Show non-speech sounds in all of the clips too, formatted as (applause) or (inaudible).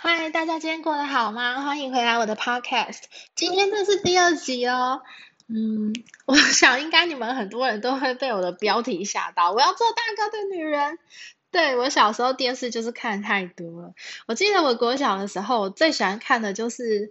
嗨，大家今天过得好吗？欢迎回来我的 podcast。今天这是第二集哦。嗯，我想应该你们很多人都会被我的标题吓到。我要做大哥的女人。对我小时候电视就是看太多了。我记得我国小的时候，我最喜欢看的就是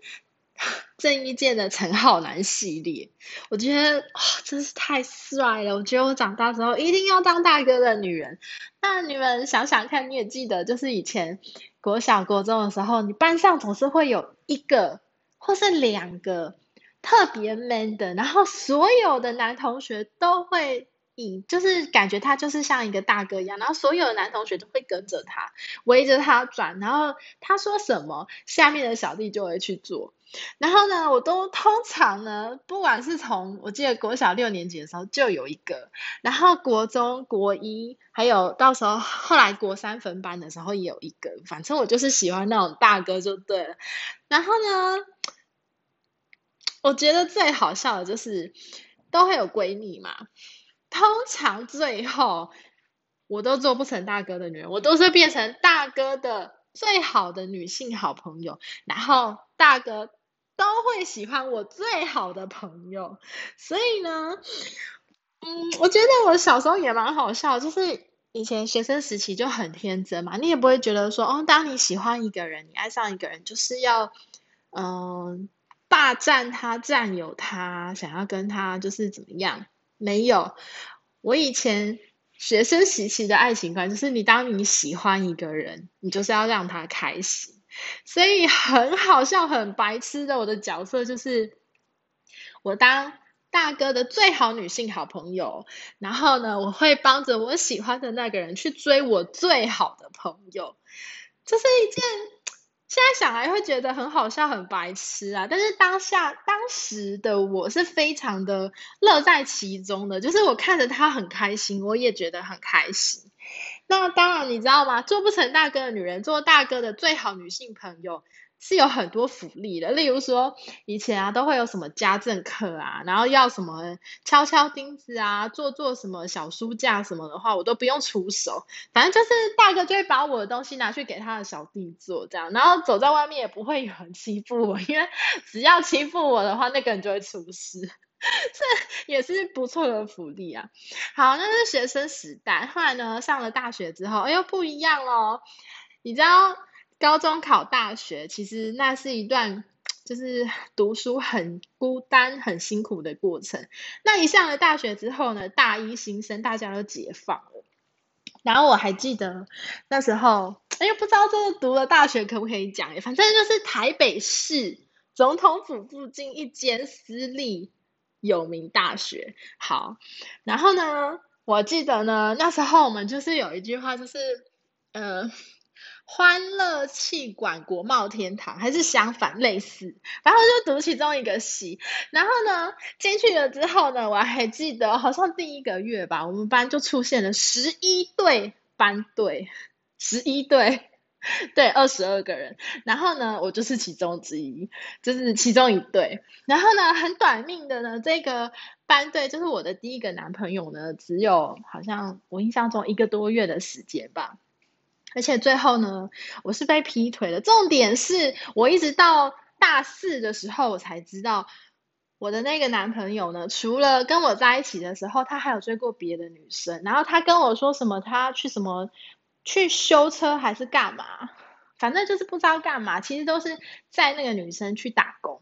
(laughs) 郑伊健的陈浩南系列。我觉得哇，真是太帅了！我觉得我长大之后一定要当大哥的女人。那你们想想看，你也记得，就是以前国小、国中的时候，你班上总是会有一个或是两个特别 man 的，然后所有的男同学都会。以就是感觉他就是像一个大哥一样，然后所有的男同学都会跟着他，围着他转，然后他说什么，下面的小弟就会去做。然后呢，我都通常呢，不管是从我记得国小六年级的时候就有一个，然后国中国一，还有到时候后来国三分班的时候也有一个，反正我就是喜欢那种大哥就对了。然后呢，我觉得最好笑的就是都会有闺蜜嘛。通常最后我都做不成大哥的女人，我都是变成大哥的最好的女性好朋友，然后大哥都会喜欢我最好的朋友，所以呢，嗯，我觉得我小时候也蛮好笑，就是以前学生时期就很天真嘛，你也不会觉得说，哦，当你喜欢一个人，你爱上一个人，就是要嗯霸占他、占有他，想要跟他就是怎么样。没有，我以前学生时期的爱情观就是，你当你喜欢一个人，你就是要让他开心，所以很好笑、很白痴的我的角色就是，我当大哥的最好女性好朋友，然后呢，我会帮着我喜欢的那个人去追我最好的朋友，这是一件。现在想来会觉得很好笑、很白痴啊！但是当下当时的我是非常的乐在其中的，就是我看着他很开心，我也觉得很开心。那当然，你知道吗？做不成大哥的女人，做大哥的最好女性朋友。是有很多福利的，例如说以前啊都会有什么家政课啊，然后要什么敲敲钉子啊，做做什么小书架什么的话，我都不用出手，反正就是大哥就会把我的东西拿去给他的小弟做这样，然后走在外面也不会有人欺负我，因为只要欺负我的话，那个人就会出事，(laughs) 这也是不错的福利啊。好，那是学生时代，后来呢上了大学之后，哎呦不一样哦，你知道。高中考大学，其实那是一段就是读书很孤单、很辛苦的过程。那一上了大学之后呢，大一新生大家都解放了。然后我还记得那时候，哎，不知道这个读了大学可不可以讲？反正就是台北市总统府附近一间私立有名大学。好，然后呢，我记得呢，那时候我们就是有一句话，就是呃。欢乐气管国贸天堂，还是相反类似，然后就读其中一个系，然后呢进去了之后呢，我还记得好像第一个月吧，我们班就出现了十一对班队，十一对，(laughs) 对，二十二个人，然后呢我就是其中之一，就是其中一对，然后呢很短命的呢，这个班队就是我的第一个男朋友呢，只有好像我印象中一个多月的时间吧。而且最后呢，我是被劈腿的。重点是我一直到大四的时候，我才知道我的那个男朋友呢，除了跟我在一起的时候，他还有追过别的女生。然后他跟我说什么，他去什么去修车还是干嘛，反正就是不知道干嘛。其实都是在那个女生去打工。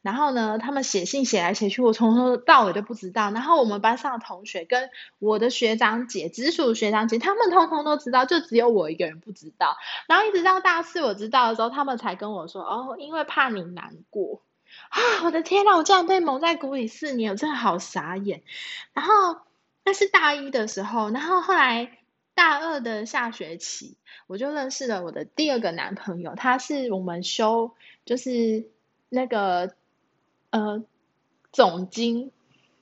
然后呢，他们写信写来写去，我从头到尾都不知道。然后我们班上的同学跟我的学长姐、直属学长姐，他们通通都知道，就只有我一个人不知道。然后一直到大四我知道的时候，他们才跟我说：“哦，因为怕你难过。”啊，我的天呐，我竟然被蒙在鼓里四年，我真的好傻眼。然后那是大一的时候，然后后来大二的下学期，我就认识了我的第二个男朋友，他是我们修就是那个。呃，总经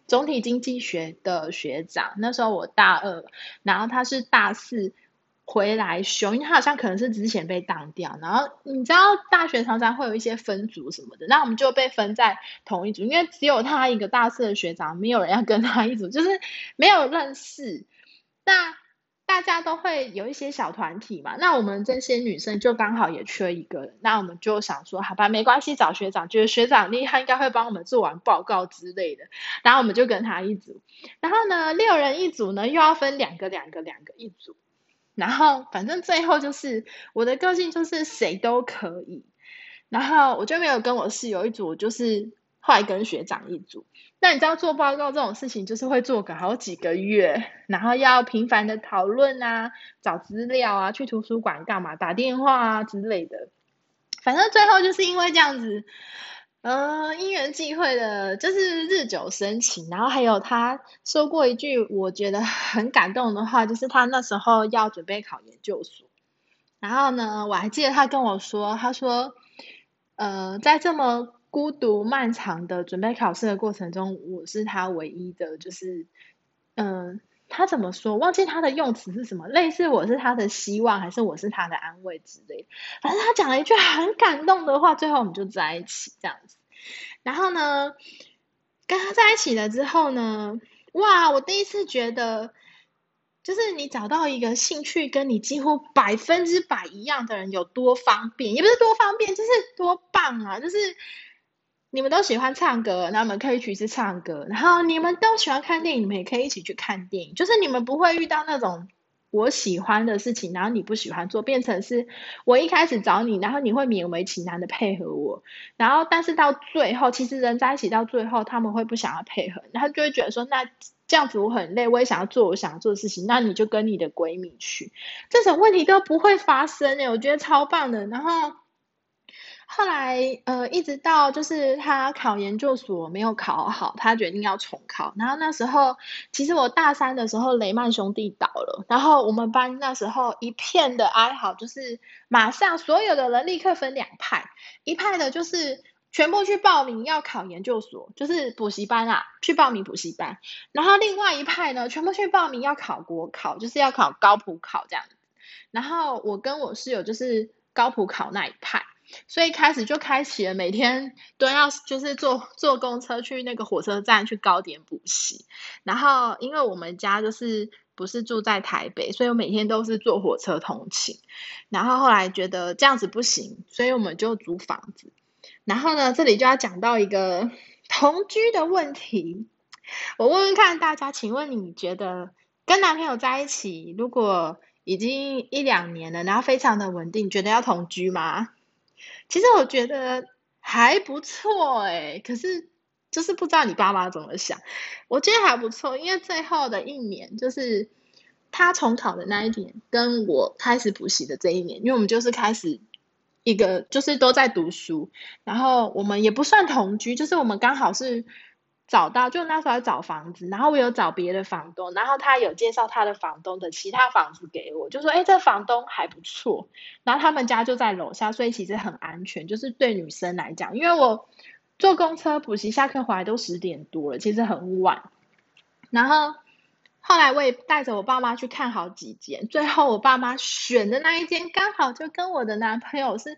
总体经济学的学长，那时候我大二，然后他是大四回来修，因为他好像可能是之前被当掉，然后你知道大学常常会有一些分组什么的，那我们就被分在同一组，因为只有他一个大四的学长，没有人要跟他一组，就是没有认识。那大家都会有一些小团体嘛，那我们这些女生就刚好也缺一个，那我们就想说，好吧，没关系，找学长，觉得学长厉害，应该会帮我们做完报告之类的，然后我们就跟他一组，然后呢，六人一组呢，又要分两个两个两个一组，然后反正最后就是我的个性就是谁都可以，然后我就没有跟我室友一组，就是后来跟学长一组。那你知道做报告这种事情，就是会做个好几个月，然后要频繁的讨论啊，找资料啊，去图书馆干嘛，打电话啊之类的。反正最后就是因为这样子，嗯，因缘际会的，就是日久生情。然后还有他说过一句我觉得很感动的话，就是他那时候要准备考研究所，然后呢，我还记得他跟我说，他说，呃，在这么。孤独漫长的准备考试的过程中，我是他唯一的，就是，嗯，他怎么说？忘记他的用词是什么，类似我是他的希望，还是我是他的安慰之类。反正他讲了一句很感动的话，最后我们就在一起这样子。然后呢，跟他在一起了之后呢，哇，我第一次觉得，就是你找到一个兴趣跟你几乎百分之百一样的人有多方便，也不是多方便，就是多棒啊，就是。你们都喜欢唱歌，那我们可以一起唱歌。然后你们都喜欢看电影，你们也可以一起去看电影。就是你们不会遇到那种我喜欢的事情，然后你不喜欢做，变成是我一开始找你，然后你会勉为其难的配合我。然后但是到最后，其实人在一起到最后，他们会不想要配合，然后就会觉得说，那这样子我很累，我也想要做我想做的事情，那你就跟你的闺蜜去，这种问题都不会发生诶，我觉得超棒的。然后。后来，呃，一直到就是他考研究所没有考好，他决定要重考。然后那时候，其实我大三的时候，雷曼兄弟倒了，然后我们班那时候一片的哀嚎，就是马上所有的人立刻分两派，一派的就是全部去报名要考研究所，就是补习班啊，去报名补习班。然后另外一派呢，全部去报名要考国考，就是要考高普考这样。然后我跟我室友就是高普考那一派。所以开始就开启了，每天都要就是坐坐公车去那个火车站去高点补习。然后因为我们家就是不是住在台北，所以我每天都是坐火车通勤。然后后来觉得这样子不行，所以我们就租房子。然后呢，这里就要讲到一个 (laughs) 同居的问题。我问问看大家，请问你觉得跟男朋友在一起，如果已经一两年了，然后非常的稳定，觉得要同居吗？其实我觉得还不错哎，可是就是不知道你爸妈怎么想。我觉得还不错，因为最后的一年就是他重考的那一年，跟我开始补习的这一年，因为我们就是开始一个就是都在读书，然后我们也不算同居，就是我们刚好是。找到就那时候找房子，然后我有找别的房东，然后他有介绍他的房东的其他房子给我，就说哎，这房东还不错，然后他们家就在楼下，所以其实很安全，就是对女生来讲，因为我坐公车补习下课回来都十点多了，其实很晚。然后后来我也带着我爸妈去看好几间，最后我爸妈选的那一间刚好就跟我的男朋友是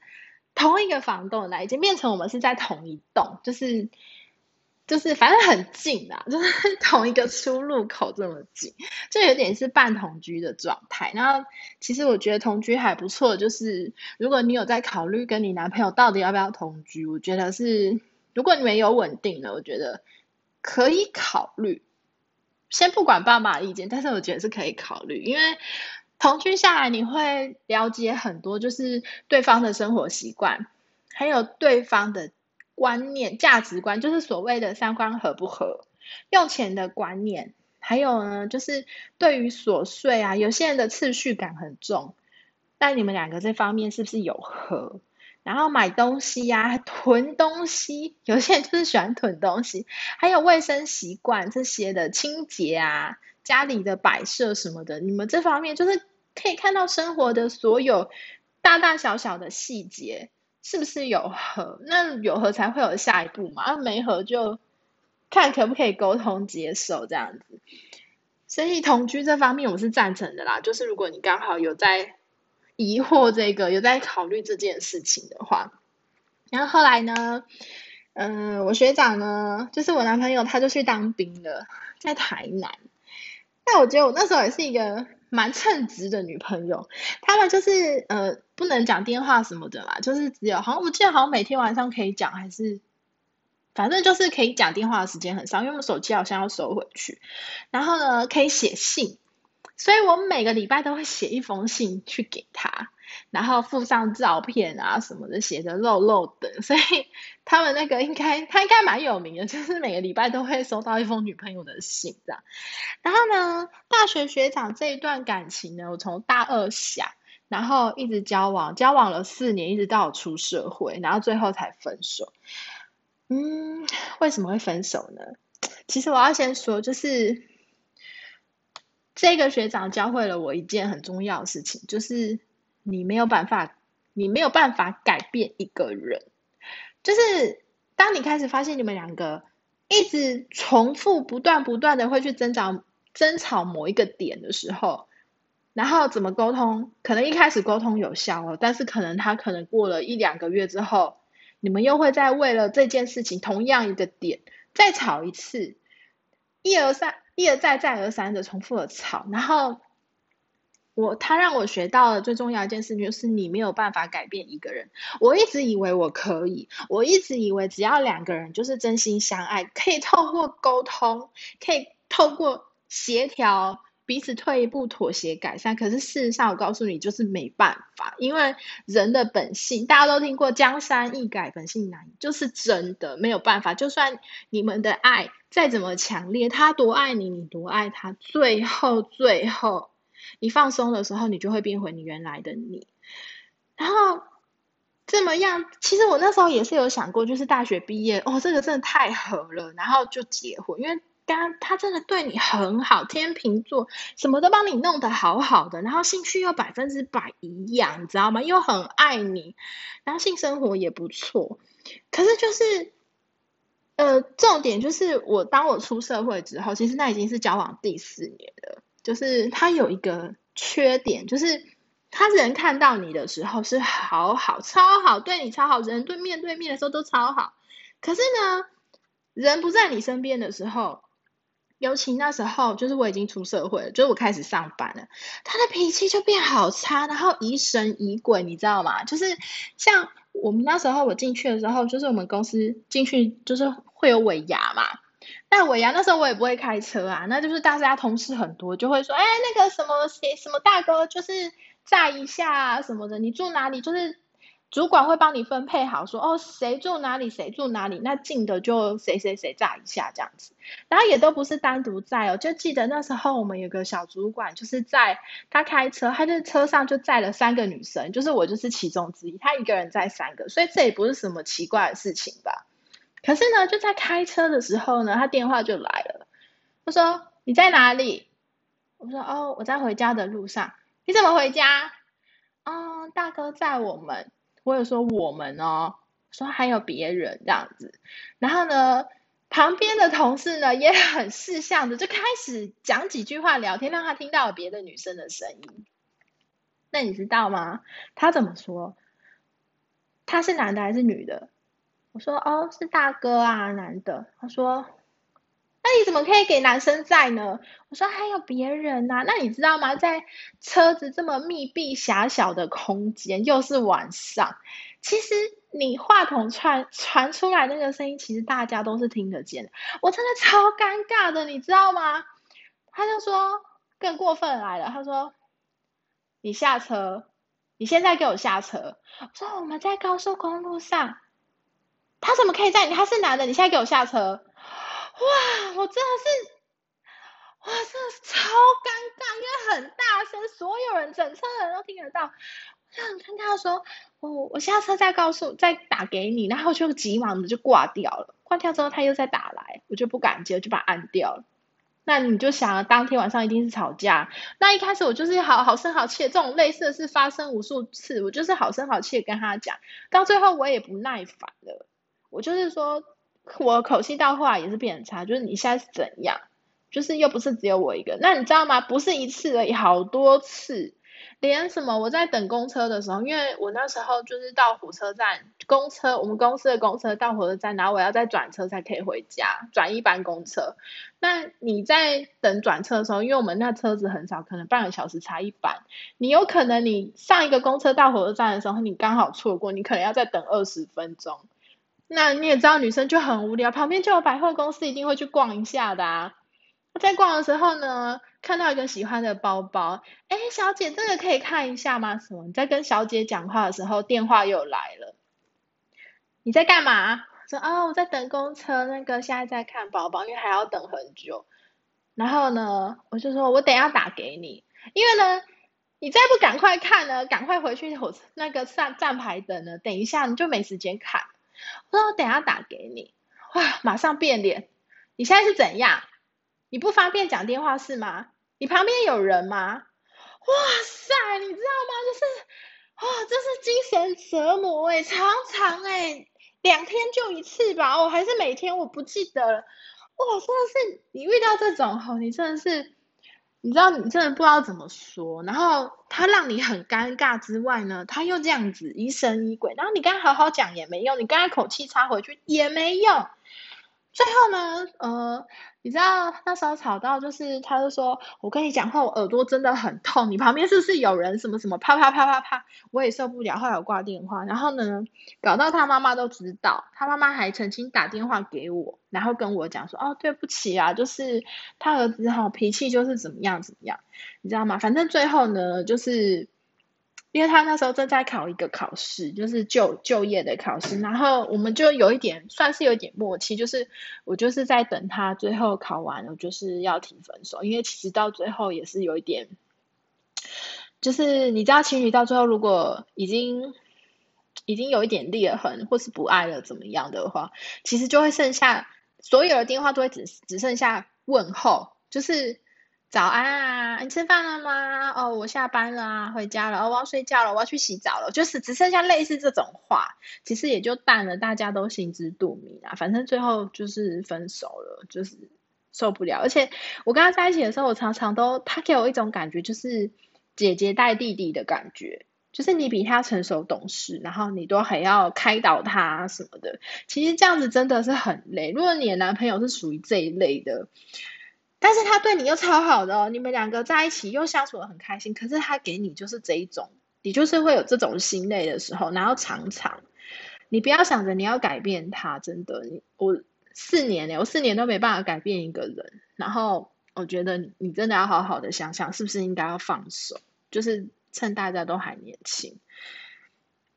同一个房东的那一间，变成我们是在同一栋，就是。就是反正很近啊，就是 (laughs) 同一个出入口这么近，就有点是半同居的状态。然后其实我觉得同居还不错，就是如果你有在考虑跟你男朋友到底要不要同居，我觉得是如果你们有稳定的，我觉得可以考虑。先不管爸妈意见，但是我觉得是可以考虑，因为同居下来你会了解很多，就是对方的生活习惯，还有对方的。观念、价值观，就是所谓的三观合不合，用钱的观念，还有呢，就是对于琐碎啊，有些人的次序感很重，但你们两个这方面是不是有合？然后买东西呀，囤东西，有些人就是喜欢囤东西，还有卫生习惯这些的清洁啊，家里的摆设什么的，你们这方面就是可以看到生活的所有大大小小的细节。是不是有合？那有合才会有下一步嘛？啊，没合就看可不可以沟通接受这样子。所以同居这方面我是赞成的啦。就是如果你刚好有在疑惑这个，有在考虑这件事情的话，然后后来呢，嗯，我学长呢，就是我男朋友，他就去当兵了，在台南。但我觉得我那时候也是一个蛮称职的女朋友，他们就是呃不能讲电话什么的啦，就是只有好像我记得好像每天晚上可以讲，还是反正就是可以讲电话的时间很少，因为我们手机好像要收回去。然后呢，可以写信，所以我每个礼拜都会写一封信去给他。然后附上照片啊什么的，写的漏漏的，(laughs) 所以他们那个应该他应该蛮有名的，就是每个礼拜都会收到一封女朋友的信这样。然后呢，大学学长这一段感情呢，我从大二下，然后一直交往，交往了四年，一直到我出社会，然后最后才分手。嗯，为什么会分手呢？其实我要先说，就是这个学长教会了我一件很重要的事情，就是。你没有办法，你没有办法改变一个人。就是当你开始发现你们两个一直重复、不断、不断的会去争吵、争吵某一个点的时候，然后怎么沟通？可能一开始沟通有效哦，但是可能他可能过了一两个月之后，你们又会再为了这件事情同样一个点再吵一次，一而三、一而再、再而三的重复的吵，然后。我他让我学到了最重要一件事情就是你没有办法改变一个人。我一直以为我可以，我一直以为只要两个人就是真心相爱，可以透过沟通，可以透过协调，彼此退一步妥协改善。可是事实上，我告诉你就是没办法，因为人的本性，大家都听过江山易改，本性难移，就是真的没有办法。就算你们的爱再怎么强烈，他多爱你，你多爱他，最后最后。你放松的时候，你就会变回你原来的你。然后这么样，其实我那时候也是有想过，就是大学毕业哦，这个真的太合了，然后就结婚，因为刚他真的对你很好，天秤座什么都帮你弄得好好的，然后兴趣又百分之百一样，你知道吗？又很爱你，然后性生活也不错。可是就是，呃，重点就是我当我出社会之后，其实那已经是交往第四年了。就是他有一个缺点，就是他人看到你的时候是好好超好，对你超好，人对面对面的时候都超好。可是呢，人不在你身边的时候，尤其那时候，就是我已经出社会了，就是我开始上班了，他的脾气就变好差，然后疑神疑鬼，你知道吗？就是像我们那时候我进去的时候，就是我们公司进去就是会有尾牙嘛。那尾牙那时候我也不会开车啊，那就是大家同事很多，就会说，哎，那个什么谁什么大哥，就是载一下啊什么的，你住哪里？就是主管会帮你分配好，说哦谁住哪里谁住哪里，那近的就谁谁谁载一下这样子。然后也都不是单独载哦，就记得那时候我们有个小主管，就是在他开车，他在车上就载了三个女生，就是我就是其中之一，他一个人载三个，所以这也不是什么奇怪的事情吧。可是呢，就在开车的时候呢，他电话就来了。他说：“你在哪里？”我说：“哦，我在回家的路上。”你怎么回家？哦，大哥载我们。我有说我们哦，说还有别人这样子。然后呢，旁边的同事呢也很识相的，就开始讲几句话聊天，让他听到了别的女生的声音。那你知道吗？他怎么说？他是男的还是女的？我说哦，是大哥啊，男的。他说，那你怎么可以给男生载呢？我说还有别人呐。那你知道吗？在车子这么密闭狭小的空间，又是晚上，其实你话筒传传出来那个声音，其实大家都是听得见的。我真的超尴尬的，你知道吗？他就说更过分来了，他说你下车，你现在给我下车。我说我们在高速公路上。他怎么可以在你？他是男的，你现在给我下车！哇，我真的是，哇，真的是超尴尬，因为很大声，所有人整车的人都听得到。我就很尴尬，说，我我下车再告诉，再打给你，然后就急忙的就挂掉了。挂掉之后他又再打来，我就不敢接，就把按掉了。那你就想，当天晚上一定是吵架。那一开始我就是好好声好气，这种类似的事发生无数次，我就是好声好气的跟他讲，到最后我也不耐烦了。我就是说，我口气到后来也是变差，就是你现在是怎样？就是又不是只有我一个，那你知道吗？不是一次而已，好多次。连什么我在等公车的时候，因为我那时候就是到火车站，公车我们公司的公车到火车站，然后我要再转车才可以回家，转一班公车。那你在等转车的时候，因为我们那车子很少，可能半个小时才一班，你有可能你上一个公车到火车站的时候，你刚好错过，你可能要再等二十分钟。那你也知道女生就很无聊，旁边就有百货公司，一定会去逛一下的啊。在逛的时候呢，看到一个喜欢的包包，哎，小姐，这个可以看一下吗？什么？你在跟小姐讲话的时候，电话又来了。你在干嘛？说啊，我在等公车，那个现在在看包包，因为还要等很久。然后呢，我就说我等下打给你，因为呢，你再不赶快看呢，赶快回去火车那个站站牌等呢，等一下你就没时间看。我说我等下打给你，哇，马上变脸，你现在是怎样？你不方便讲电话是吗？你旁边有人吗？哇塞，你知道吗？就是，哇，这是精神折磨哎，常常哎，两天就一次吧，哦，还是每天，我不记得了。哇，真的是你遇到这种吼，你真的是，你知道你真的不知道怎么说，然后他让你很尴尬之外呢，他又这样子疑神疑鬼，然后你跟他好好讲也没用，你跟他口气插回去也没用。最后呢，呃，你知道那时候吵到就是，他就说，我跟你讲话，我耳朵真的很痛，你旁边是不是有人？什么什么，啪啪啪啪啪，我也受不了，后来我挂电话。然后呢，搞到他妈妈都知道，他妈妈还曾经打电话给我，然后跟我讲说，哦，对不起啊，就是他儿子哈脾气就是怎么样怎么样，你知道吗？反正最后呢，就是。因为他那时候正在考一个考试，就是就就业的考试，然后我们就有一点算是有点默契，就是我就是在等他最后考完我，就是要提分手，因为其实到最后也是有一点，就是你知道情侣到最后如果已经已经有一点裂痕或是不爱了怎么样的话，其实就会剩下所有的电话都会只只剩下问候，就是。早安啊，你吃饭了吗？哦，我下班了啊，回家了。哦，我要睡觉了，我要去洗澡了。就是只剩下类似这种话，其实也就淡了，大家都心知肚明啊。反正最后就是分手了，就是受不了。而且我跟他在一起的时候，我常常都他给我一种感觉，就是姐姐带弟弟的感觉，就是你比他成熟懂事，然后你都还要开导他什么的。其实这样子真的是很累。如果你的男朋友是属于这一类的。但是他对你又超好的，你们两个在一起又相处的很开心。可是他给你就是这一种，你就是会有这种心累的时候，然后常常，你不要想着你要改变他，真的，我四年呢，我四年都没办法改变一个人。然后我觉得你真的要好好的想想，是不是应该要放手，就是趁大家都还年轻。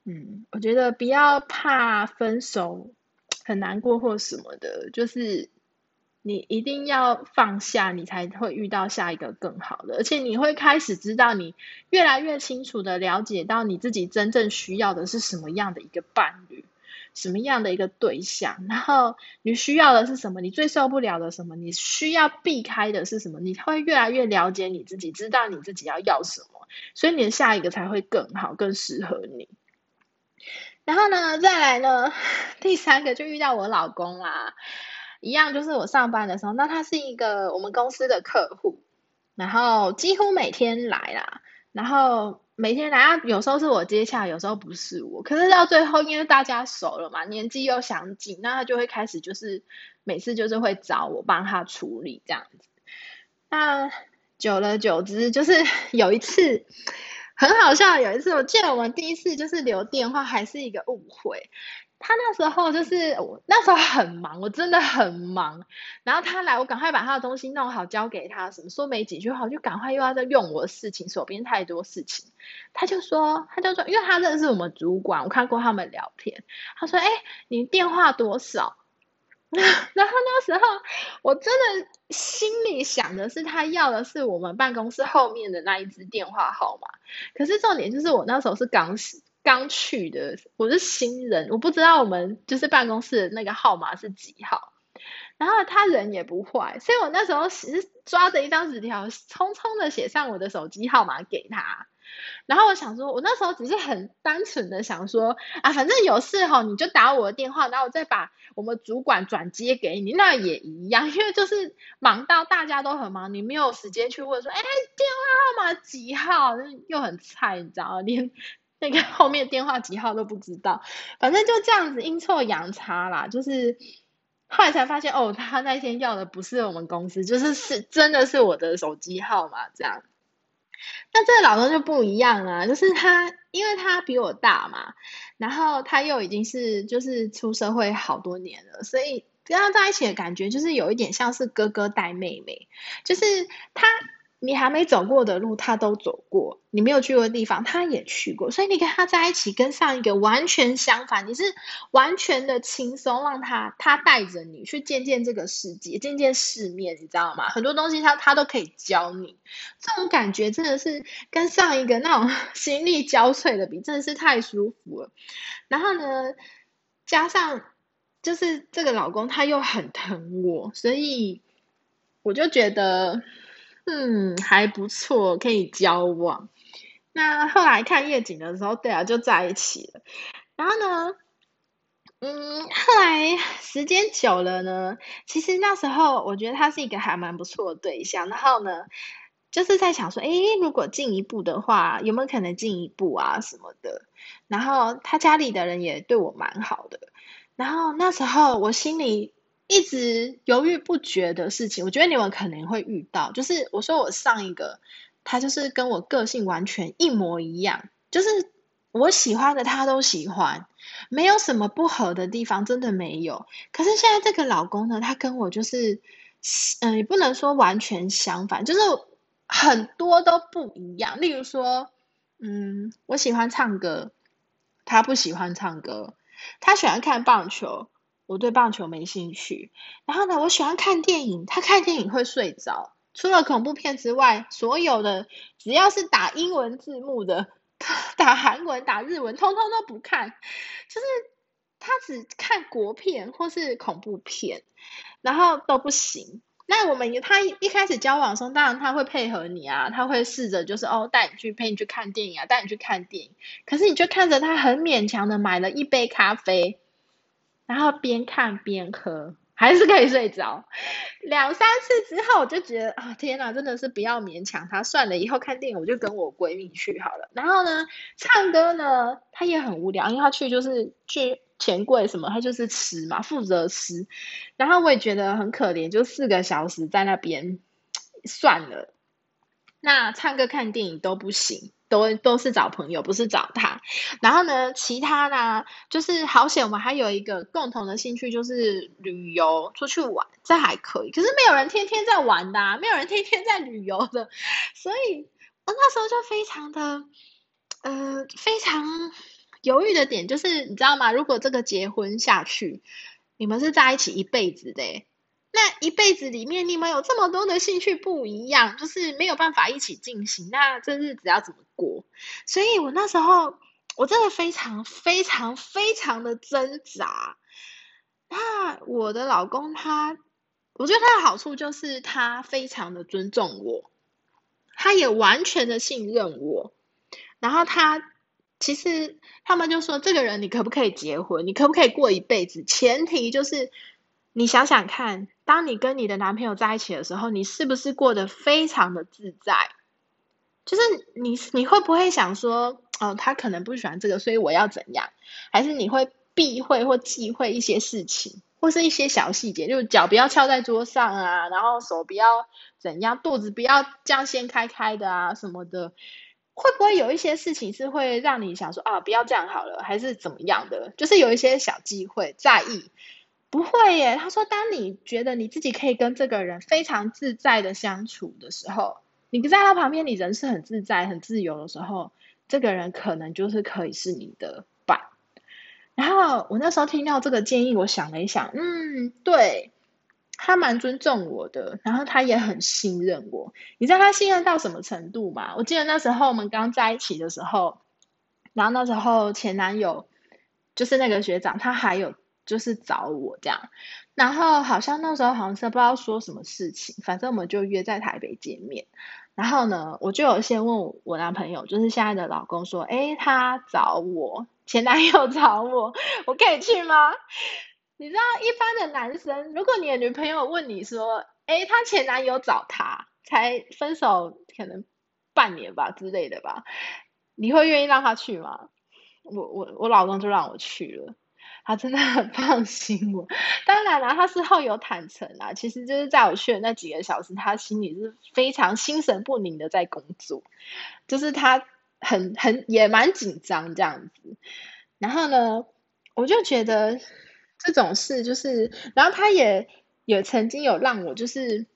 嗯，我觉得不要怕分手很难过或什么的，就是。你一定要放下，你才会遇到下一个更好的，而且你会开始知道，你越来越清楚的了解到你自己真正需要的是什么样的一个伴侣，什么样的一个对象，然后你需要的是什么，你最受不了的什么，你需要避开的是什么，你会越来越了解你自己，知道你自己要要什么，所以你的下一个才会更好，更适合你。然后呢，再来呢，(laughs) 第三个就遇到我老公啦。一样就是我上班的时候，那他是一个我们公司的客户，然后几乎每天来啦，然后每天来，有时候是我接洽，有时候不是我。可是到最后，因为大家熟了嘛，年纪又相近，那他就会开始就是每次就是会找我帮他处理这样子。那久了久之，就是 (laughs) 有一次很好笑，有一次我记得我们第一次就是留电话，还是一个误会。他那时候就是我那时候很忙，我真的很忙。然后他来，我赶快把他的东西弄好交给他，什么说没几句话，我就赶快又要再用我的事情，手边太多事情。他就说，他就说，因为他认识我们主管，我看过他们聊天。他说，哎，你电话多少？(laughs) 然后那时候我真的心里想的是，他要的是我们办公室后面的那一支电话号码。可是重点就是我那时候是刚刚去的，我是新人，我不知道我们就是办公室那个号码是几号。然后他人也不坏，所以我那时候是抓着一张纸条，匆匆的写上我的手机号码给他。然后我想说，我那时候只是很单纯的想说，啊，反正有事哈，你就打我的电话，然后我再把我们主管转接给你，那也一样，因为就是忙到大家都很忙，你没有时间去问说，哎，电话号码几号，又很菜，你知道，连那个后面电话几号都不知道，反正就这样子阴错阳差啦，就是后来才发现，哦，他那天要的不是我们公司，就是是真的是我的手机号码这样。那这个老公就不一样啊，就是他，因为他比我大嘛，然后他又已经是就是出社会好多年了，所以跟他在一起的感觉就是有一点像是哥哥带妹妹，就是他。你还没走过的路，他都走过；你没有去过的地方，他也去过。所以你跟他在一起，跟上一个完全相反。你是完全的轻松，让他他带着你去见见这个世界，见见世面，你知道吗？很多东西他他都可以教你。这种感觉真的是跟上一个那种心力交瘁的比，真的是太舒服了。然后呢，加上就是这个老公他又很疼我，所以我就觉得。嗯，还不错，可以交往。那后来看夜景的时候，对啊，就在一起了。然后呢，嗯，后来时间久了呢，其实那时候我觉得他是一个还蛮不错的对象。然后呢，就是在想说，哎，如果进一步的话，有没有可能进一步啊什么的？然后他家里的人也对我蛮好的。然后那时候我心里。一直犹豫不决的事情，我觉得你们可能会遇到。就是我说我上一个，他就是跟我个性完全一模一样，就是我喜欢的他都喜欢，没有什么不合的地方，真的没有。可是现在这个老公呢，他跟我就是，嗯，也不能说完全相反，就是很多都不一样。例如说，嗯，我喜欢唱歌，他不喜欢唱歌，他喜欢看棒球。我对棒球没兴趣，然后呢，我喜欢看电影，他看电影会睡着。除了恐怖片之外，所有的只要是打英文字幕的、打韩文、打日文，通通都不看。就是他只看国片或是恐怖片，然后都不行。那我们他一开始交往的时候，当然他会配合你啊，他会试着就是哦带你去陪你去看电影啊，带你去看电影。可是你就看着他很勉强的买了一杯咖啡。然后边看边喝，还是可以睡着。两三次之后，我就觉得啊，天哪，真的是不要勉强他，算了，以后看电影我就跟我闺蜜去好了。然后呢，唱歌呢，他也很无聊，因为他去就是去钱柜什么，他就是吃嘛，负责吃。然后我也觉得很可怜，就四个小时在那边，(tsk) 算了。那唱歌看电影都不行。都都是找朋友，不是找他。然后呢，其他呢，就是好险，我们还有一个共同的兴趣，就是旅游，出去玩，这还可以。可是没有人天天在玩的，没有人天天在旅游的，所以我那时候就非常的，呃，非常犹豫的点就是，你知道吗？如果这个结婚下去，你们是在一起一辈子的。那一辈子里面，你们有这么多的兴趣不一样，就是没有办法一起进行。那这日子要怎么过？所以我那时候我真的非常非常非常的挣扎。那我的老公他，我觉得他的好处就是他非常的尊重我，他也完全的信任我。然后他其实他们就说，这个人你可不可以结婚？你可不可以过一辈子？前提就是你想想看。当你跟你的男朋友在一起的时候，你是不是过得非常的自在？就是你你会不会想说，哦，他可能不喜欢这个，所以我要怎样？还是你会避讳或忌讳一些事情，或是一些小细节，就是脚不要翘在桌上啊，然后手不要怎样，肚子不要这样掀开开的啊什么的？会不会有一些事情是会让你想说啊，不要这样好了，还是怎么样的？就是有一些小忌讳在意。不会耶，他说，当你觉得你自己可以跟这个人非常自在的相处的时候，你在他旁边，你人是很自在、很自由的时候，这个人可能就是可以是你的伴。然后我那时候听到这个建议，我想了一想，嗯，对他蛮尊重我的，然后他也很信任我。你知道他信任到什么程度吗？我记得那时候我们刚在一起的时候，然后那时候前男友就是那个学长，他还有。就是找我这样，然后好像那时候好像是不知道说什么事情，反正我们就约在台北见面。然后呢，我就有先问我男朋友，就是现在的老公说，哎，他找我前男友找我，我可以去吗？你知道一般的男生，如果你的女朋友问你说，哎，他前男友找他，才分手可能半年吧之类的吧，你会愿意让他去吗？我我我老公就让我去了。他真的很放心我，当然了，他事后有坦诚啊，其实就是在我去的那几个小时，他心里是非常心神不宁的在工作，就是他很很也蛮紧张这样子。然后呢，我就觉得这种事就是，然后他也也曾经有让我就是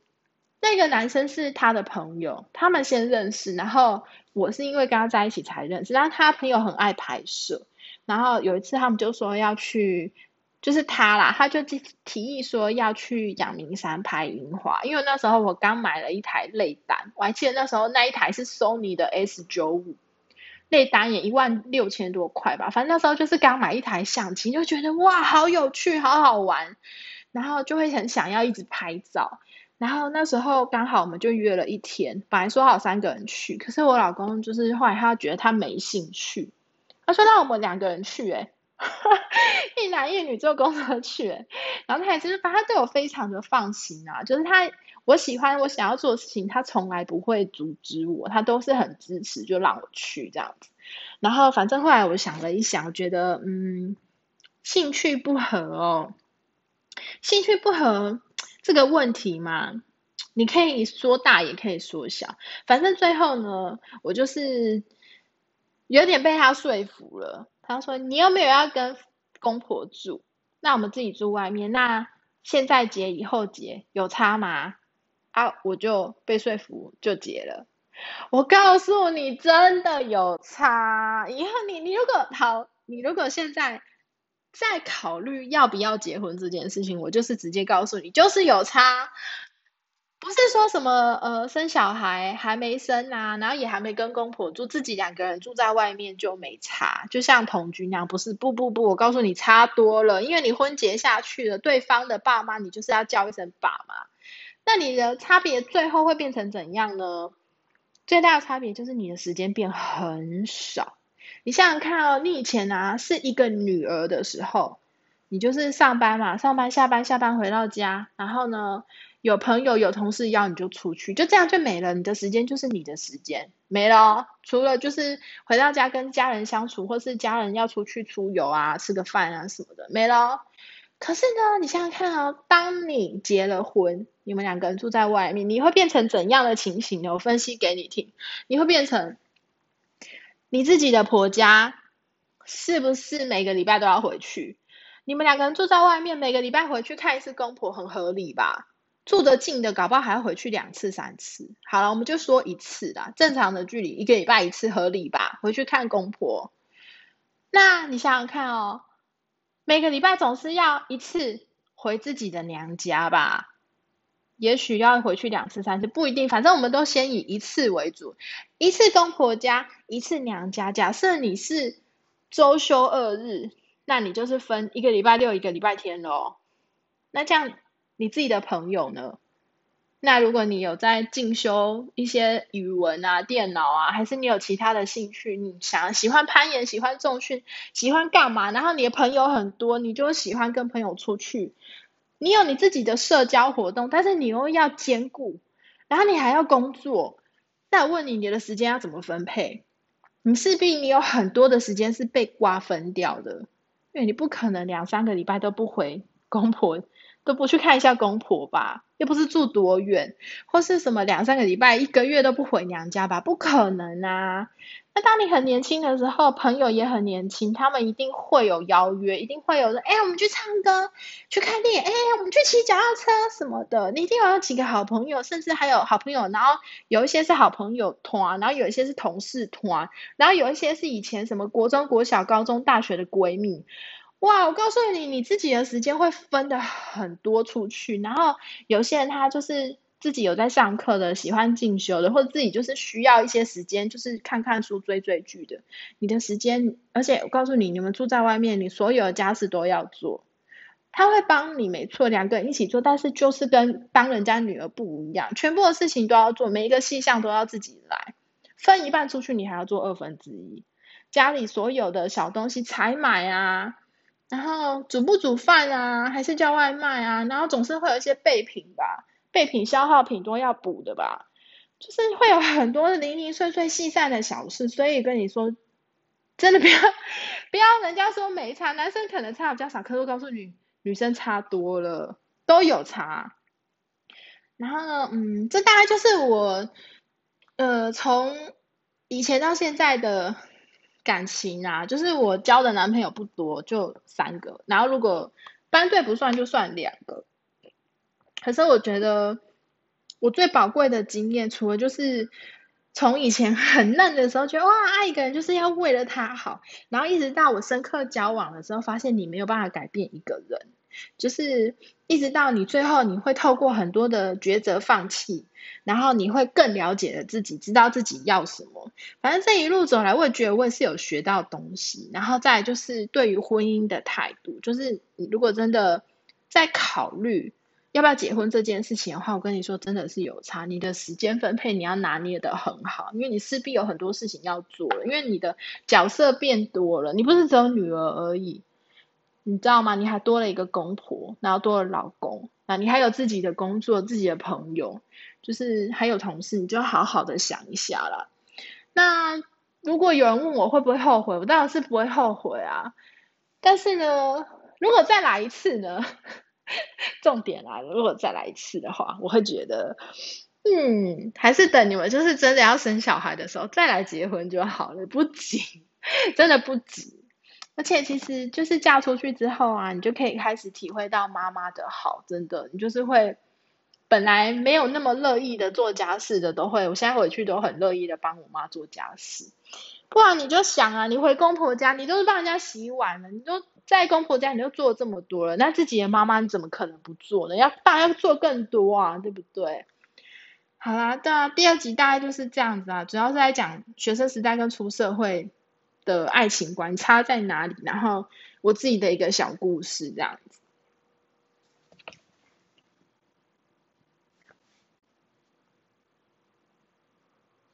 那个男生是他的朋友，他们先认识，然后我是因为跟他在一起才认识，然后他朋友很爱拍摄。然后有一次，他们就说要去，就是他啦，他就提提议说要去阳明山拍樱花。因为那时候我刚买了一台内单，我还记得那时候那一台是 Sony 的 S 九五，内单也一万六千多块吧。反正那时候就是刚买一台相机，就觉得哇，好有趣，好好玩，然后就会很想要一直拍照。然后那时候刚好我们就约了一天，本来说好三个人去，可是我老公就是后来他觉得他没兴趣。他说让我们两个人去，哎，(laughs) 一男一女坐公车去，哎，然后他也是，反正他对我非常的放心啊，就是他我喜欢我想要做的事情，他从来不会阻止我，他都是很支持，就让我去这样子。然后反正后来我想了一想，我觉得嗯，兴趣不合哦，兴趣不合这个问题嘛，你可以说大也可以说小，反正最后呢，我就是。有点被他说服了。他说：“你又没有要跟公婆住，那我们自己住外面。那现在结，以后结，有差吗？”啊，我就被说服，就结了。我告诉你，真的有差。以后你，你如果好，你如果现在在考虑要不要结婚这件事情，我就是直接告诉你，就是有差。不是说什么呃生小孩还没生啊，然后也还没跟公婆住，自己两个人住在外面就没差，就像同居那样。不是不不不，我告诉你差多了，因为你婚结下去了，对方的爸妈你就是要叫一声爸妈。那你的差别最后会变成怎样呢？最大的差别就是你的时间变很少。你想想看哦，你以前啊是一个女儿的时候，你就是上班嘛，上班下班下班回到家，然后呢？有朋友有同事要你就出去，就这样就没了。你的时间就是你的时间没了，除了就是回到家跟家人相处，或是家人要出去出游啊、吃个饭啊什么的没了。可是呢，你想想看啊，当你结了婚，你们两个人住在外面，你会变成怎样的情形呢？我分析给你听，你会变成你自己的婆家是不是每个礼拜都要回去？你们两个人住在外面，每个礼拜回去看一次公婆，很合理吧？住得近的，搞不好还要回去两次、三次。好了，我们就说一次啦，正常的距离一个礼拜一次合理吧？回去看公婆。那你想想看哦，每个礼拜总是要一次回自己的娘家吧？也许要回去两次、三次，不一定。反正我们都先以一次为主，一次公婆家，一次娘家。假设你是周休二日，那你就是分一个礼拜六、一个礼拜天喽。那这样。你自己的朋友呢？那如果你有在进修一些语文啊、电脑啊，还是你有其他的兴趣，你想喜欢攀岩、喜欢重训、喜欢干嘛？然后你的朋友很多，你就喜欢跟朋友出去。你有你自己的社交活动，但是你又要兼顾，然后你还要工作。那问你，你的时间要怎么分配？你势必你有很多的时间是被瓜分掉的，因为你不可能两三个礼拜都不回公婆。都不去看一下公婆吧，又不是住多远，或是什么两三个礼拜、一个月都不回娘家吧？不可能啊！那当你很年轻的时候，朋友也很年轻，他们一定会有邀约，一定会有人，哎，我们去唱歌、去看电影，哎，我们去骑脚踏车什么的。你一定有几个好朋友，甚至还有好朋友，然后有一些是好朋友团，然后有一些是同事团，然后有一些是以前什么国中国小、高中、大学的闺蜜。哇，我告诉你，你自己的时间会分的很多出去，然后有些人他就是自己有在上课的，喜欢进修的，或者自己就是需要一些时间，就是看看书、追追剧的。你的时间，而且我告诉你，你们住在外面，你所有的家事都要做，他会帮你，没错，两个人一起做，但是就是跟帮人家女儿不一样，全部的事情都要做，每一个细项都要自己来，分一半出去，你还要做二分之一，家里所有的小东西采买啊，然后煮不煮饭啊，还是叫外卖啊，然后总是会有一些备品吧，备品消耗品都要补的吧，就是会有很多零零碎碎细散的小事，所以跟你说。真的不要不要，人家说没差，男生可能差比较少，可是我告诉你，女生差多了，都有差。然后呢，嗯，这大概就是我呃从以前到现在的感情啊，就是我交的男朋友不多，就三个，然后如果班队不算，就算两个。可是我觉得我最宝贵的经验，除了就是。从以前很嫩的时候，觉得哇爱一个人就是要为了他好，然后一直到我深刻交往的时候，发现你没有办法改变一个人，就是一直到你最后你会透过很多的抉择放弃，然后你会更了解了自己，知道自己要什么。反正这一路走来，我也觉得我也是有学到东西，然后再就是对于婚姻的态度，就是你如果真的在考虑。要不要结婚这件事情的话，我跟你说真的是有差。你的时间分配你要拿捏的很好，因为你势必有很多事情要做，因为你的角色变多了，你不是只有女儿而已，你知道吗？你还多了一个公婆，然后多了老公，那你还有自己的工作、自己的朋友，就是还有同事，你就好好的想一下啦。那如果有人问我会不会后悔，我当然是不会后悔啊。但是呢，如果再来一次呢？(laughs) 重点来了，如果再来一次的话，我会觉得，嗯，还是等你们就是真的要生小孩的时候再来结婚就好了，不急，(laughs) 真的不急。而且其实就是嫁出去之后啊，你就可以开始体会到妈妈的好，真的，你就是会本来没有那么乐意的做家事的，都会，我现在回去都很乐意的帮我妈做家事。不然你就想啊，你回公婆家，你都是帮人家洗碗了，你都在公婆家，你都做这么多了，那自己的妈妈你怎么可能不做呢？要当然要做更多啊，对不对？好啦，那第二集大概就是这样子啊，主要是在讲学生时代跟出社会的爱情观差在哪里，然后我自己的一个小故事这样子。